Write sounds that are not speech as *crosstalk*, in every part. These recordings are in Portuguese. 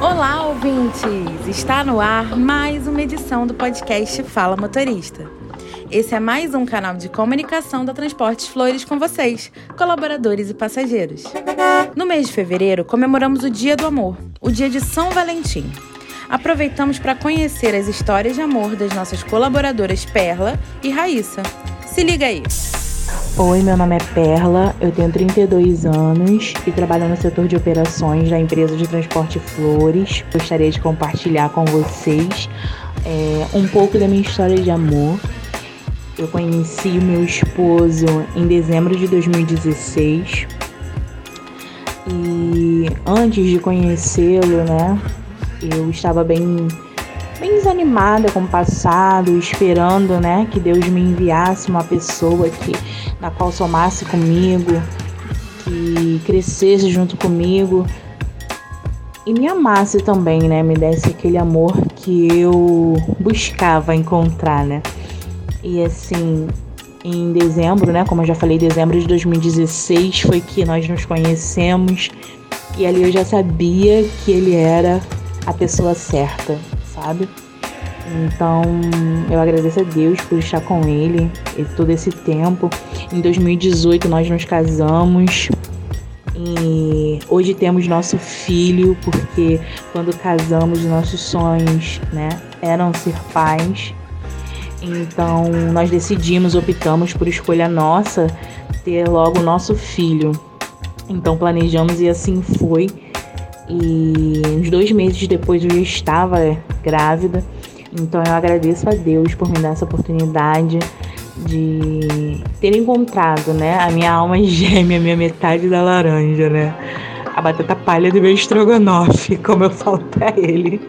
Olá, ouvintes! Está no ar mais uma edição do podcast Fala Motorista. Esse é mais um canal de comunicação da Transportes Flores com vocês, colaboradores e passageiros. No mês de fevereiro, comemoramos o Dia do Amor, o dia de São Valentim. Aproveitamos para conhecer as histórias de amor das nossas colaboradoras Perla e Raíssa. Se liga aí! Oi, meu nome é Perla, eu tenho 32 anos e trabalho no setor de operações da empresa de transporte Flores. Gostaria de compartilhar com vocês é, um pouco da minha história de amor. Eu conheci o meu esposo em dezembro de 2016 e antes de conhecê-lo, né, eu estava bem bem desanimada com o passado, esperando, né, que Deus me enviasse uma pessoa que na qual somasse comigo, que crescesse junto comigo e me amasse também, né, me desse aquele amor que eu buscava encontrar, né? E assim, em dezembro, né, como eu já falei, dezembro de 2016 foi que nós nos conhecemos e ali eu já sabia que ele era a pessoa certa, sabe? Então, eu agradeço a Deus por estar com ele todo esse tempo. Em 2018 nós nos casamos. E hoje temos nosso filho, porque quando casamos, nossos sonhos, né, eram ser pais. Então, nós decidimos, optamos por escolha nossa ter logo nosso filho. Então, planejamos e assim foi. E uns dois meses depois eu já estava grávida. Então eu agradeço a Deus por me dar essa oportunidade de ter encontrado, né, a minha alma *laughs* gêmea, a minha metade da laranja, né? A batata palha do meu estrogonofe, *laughs* como eu falo pra ele.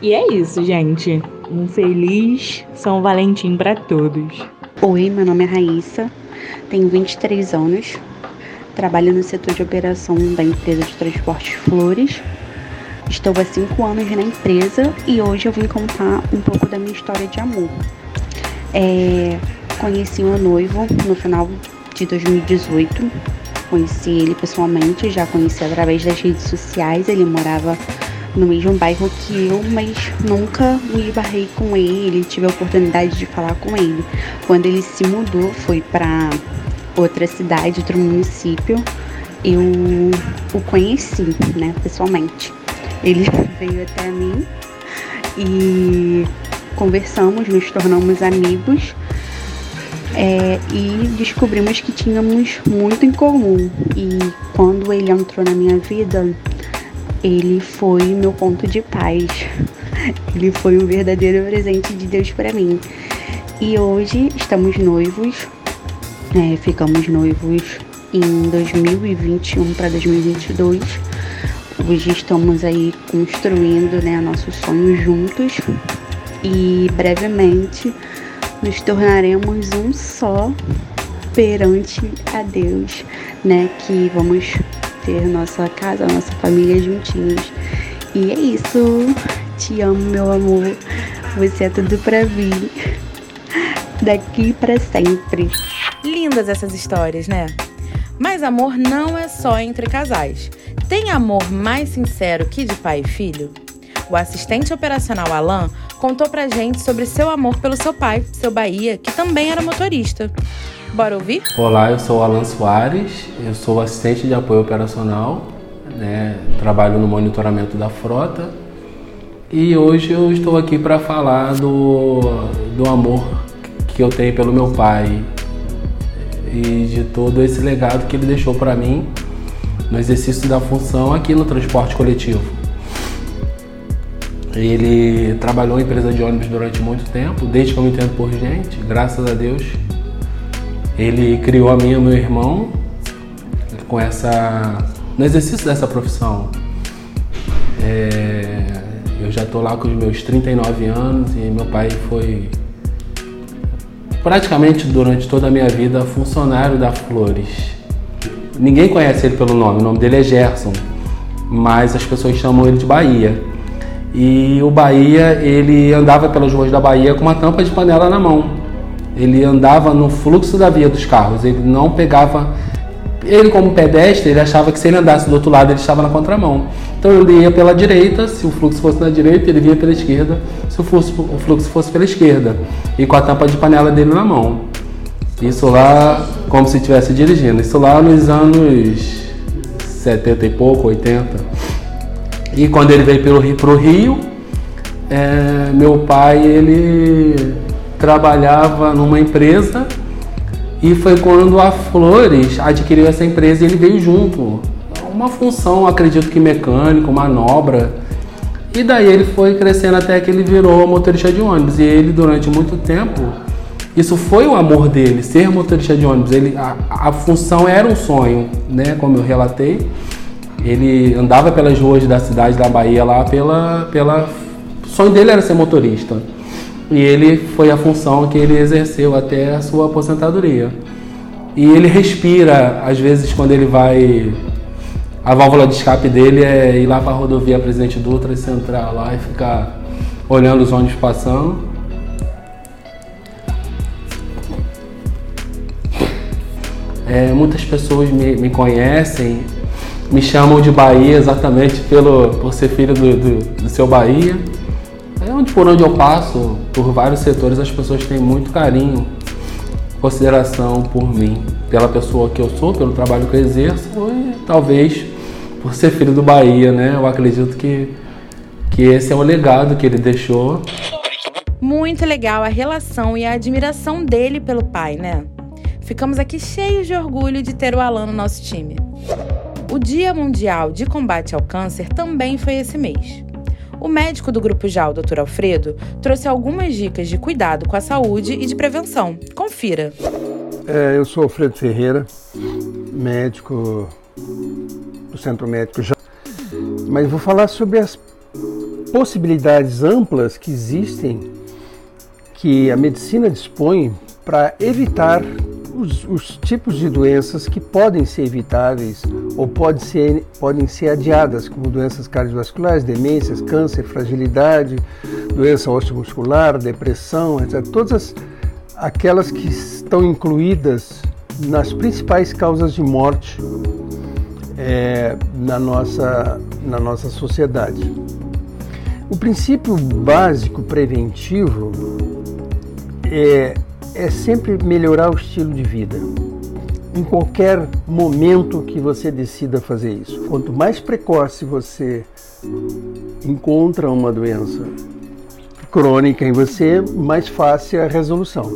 E é isso, gente. Um feliz São Valentim para todos. Oi, meu nome é Raíssa, tenho 23 anos, trabalho no setor de operação da empresa de transportes Flores. Estou há cinco anos na empresa e hoje eu vim contar um pouco da minha história de amor. É, conheci o noivo no final de 2018. Conheci ele pessoalmente, já conheci através das redes sociais. Ele morava no mesmo bairro que eu, mas nunca me esbarrei com ele, tive a oportunidade de falar com ele. Quando ele se mudou, foi para outra cidade, outro município, eu o conheci, né, pessoalmente. Ele *laughs* veio até mim e conversamos, nos tornamos amigos é, e descobrimos que tínhamos muito em comum. E quando ele entrou na minha vida, ele foi meu ponto de paz. *laughs* Ele foi um verdadeiro presente de Deus para mim. E hoje estamos noivos, é, ficamos noivos em 2021 para 2022. Hoje estamos aí construindo né, nossos sonhos juntos e brevemente nos tornaremos um só perante a Deus, né? Que vamos ter nossa casa, nossa família juntinhos. E é isso. Te amo, meu amor. Você é tudo para mim. Daqui para sempre. Lindas essas histórias, né? Mas amor não é só entre casais. Tem amor mais sincero que de pai e filho? O assistente operacional Alan contou pra gente sobre seu amor pelo seu pai, seu Bahia, que também era motorista. Bora ouvir? Olá, eu sou Alan Soares, eu sou assistente de apoio operacional, né? trabalho no monitoramento da frota e hoje eu estou aqui para falar do, do amor que eu tenho pelo meu pai e de todo esse legado que ele deixou para mim no exercício da função aqui no transporte coletivo. Ele trabalhou em empresa de ônibus durante muito tempo, desde que eu me entendo por gente, graças a Deus. Ele criou a mim e meu irmão com essa no exercício dessa profissão. É, eu já estou lá com os meus 39 anos e meu pai foi praticamente durante toda a minha vida funcionário da Flores. Ninguém conhece ele pelo nome, o nome dele é Gerson, mas as pessoas chamam ele de Bahia. E o Bahia, ele andava pelas ruas da Bahia com uma tampa de panela na mão. Ele andava no fluxo da via dos carros, ele não pegava ele como pedestre, ele achava que se ele andasse do outro lado, ele estava na contramão. Então ele ia pela direita, se o fluxo fosse na direita, ele vinha pela esquerda, se o fluxo, o fluxo fosse pela esquerda. E com a tampa de panela dele na mão. Isso lá, como se estivesse dirigindo. Isso lá nos anos 70 e pouco, 80. E quando ele veio pelo pro Rio, é, meu pai, ele trabalhava numa empresa e foi quando a Flores adquiriu essa empresa e ele veio junto. Uma função, acredito que mecânico, manobra. E daí ele foi crescendo até que ele virou motorista de ônibus. E ele, durante muito tempo, isso foi o amor dele, ser motorista de ônibus. Ele, a, a função era um sonho, né? Como eu relatei. Ele andava pelas ruas da cidade da Bahia lá pela, pela... O sonho dele era ser motorista. E ele foi a função que ele exerceu até a sua aposentadoria. E ele respira, às vezes, quando ele vai. A válvula de escape dele é ir lá para a rodovia Presidente Dutra e centrar lá e ficar olhando os ônibus passando. É, muitas pessoas me, me, conhecem, me chamam de Bahia exatamente pelo, por ser filho do, do, do seu Bahia. É onde por onde eu passo, por vários setores, as pessoas têm muito carinho, consideração por mim, pela pessoa que eu sou, pelo trabalho que eu exerço e talvez por ser filho do Bahia, né? Eu acredito que, que esse é o legado que ele deixou. Muito legal a relação e a admiração dele pelo pai, né? Ficamos aqui cheios de orgulho de ter o Alan no nosso time. O Dia Mundial de Combate ao Câncer também foi esse mês. O médico do Grupo JAL, Dr. Alfredo, trouxe algumas dicas de cuidado com a saúde e de prevenção. Confira. É, eu sou Alfredo Ferreira, médico do Centro Médico JAL, mas vou falar sobre as possibilidades amplas que existem que a medicina dispõe para evitar os, os, tipos de doenças que podem ser evitáveis ou pode ser, podem ser adiadas, como doenças cardiovasculares, demências, câncer, fragilidade, doença osteomuscular, depressão, etc. Todas as, aquelas que estão incluídas nas principais causas de morte é, na, nossa, na nossa sociedade. O princípio básico preventivo é é sempre melhorar o estilo de vida. Em qualquer momento que você decida fazer isso. Quanto mais precoce você encontra uma doença crônica em você, mais fácil é a resolução.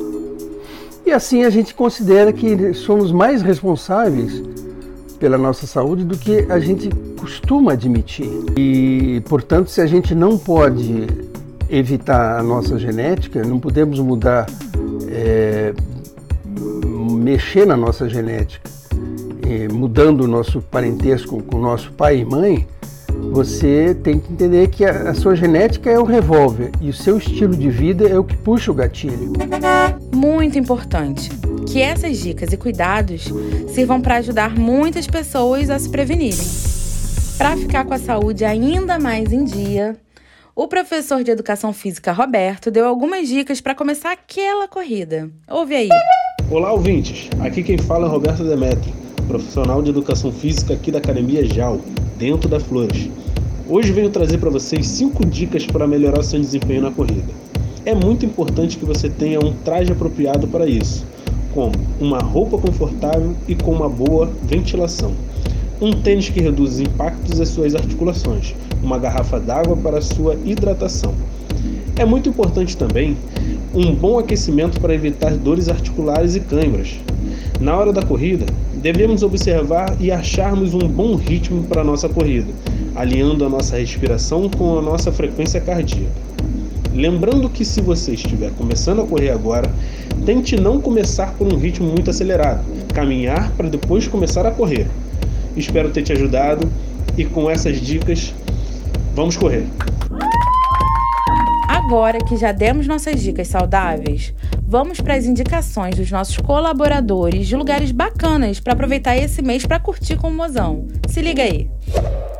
E assim a gente considera que somos mais responsáveis pela nossa saúde do que a gente costuma admitir. E, portanto, se a gente não pode evitar a nossa genética, não podemos mudar é, mexer na nossa genética, é, mudando o nosso parentesco com o nosso pai e mãe, você tem que entender que a, a sua genética é o revólver e o seu estilo de vida é o que puxa o gatilho. Muito importante que essas dicas e cuidados sirvam para ajudar muitas pessoas a se prevenirem. Para ficar com a saúde ainda mais em dia, o professor de educação física Roberto deu algumas dicas para começar aquela corrida. Ouve aí. Olá, ouvintes. Aqui quem fala é Roberto Demetrio, profissional de educação física aqui da Academia JAL, dentro da Flores. Hoje venho trazer para vocês cinco dicas para melhorar seu desempenho na corrida. É muito importante que você tenha um traje apropriado para isso, como uma roupa confortável e com uma boa ventilação, um tênis que reduz os impactos às suas articulações, uma garrafa d'água para sua hidratação. É muito importante também um bom aquecimento para evitar dores articulares e câimbras. Na hora da corrida, devemos observar e acharmos um bom ritmo para a nossa corrida, alinhando a nossa respiração com a nossa frequência cardíaca. Lembrando que se você estiver começando a correr agora, tente não começar por um ritmo muito acelerado, caminhar para depois começar a correr. Espero ter te ajudado e com essas dicas Vamos correr! Agora que já demos nossas dicas saudáveis, vamos para as indicações dos nossos colaboradores de lugares bacanas para aproveitar esse mês para curtir com o mozão. Se liga aí!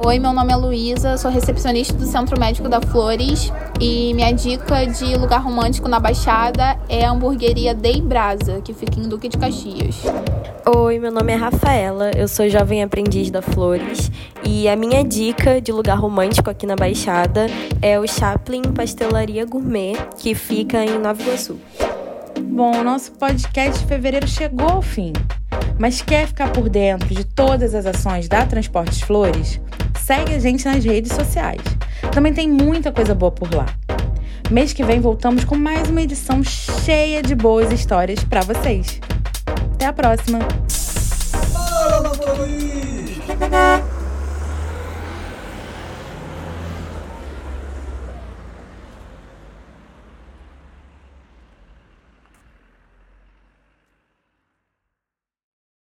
Oi, meu nome é Luísa, sou recepcionista do Centro Médico da Flores e minha dica de lugar romântico na Baixada é a hamburgueria Dei Brasa, que fica em Duque de Caxias. Oi, meu nome é Rafaela, eu sou jovem aprendiz da Flores e a minha dica de lugar romântico aqui na Baixada é o Chaplin Pastelaria Gourmet, que fica em Nova Iguaçu. Bom, o nosso podcast de fevereiro chegou ao fim. Mas quer ficar por dentro de todas as ações da Transportes Flores? Segue a gente nas redes sociais. Também tem muita coisa boa por lá. Mês que vem voltamos com mais uma edição cheia de boas histórias para vocês. Até a próxima!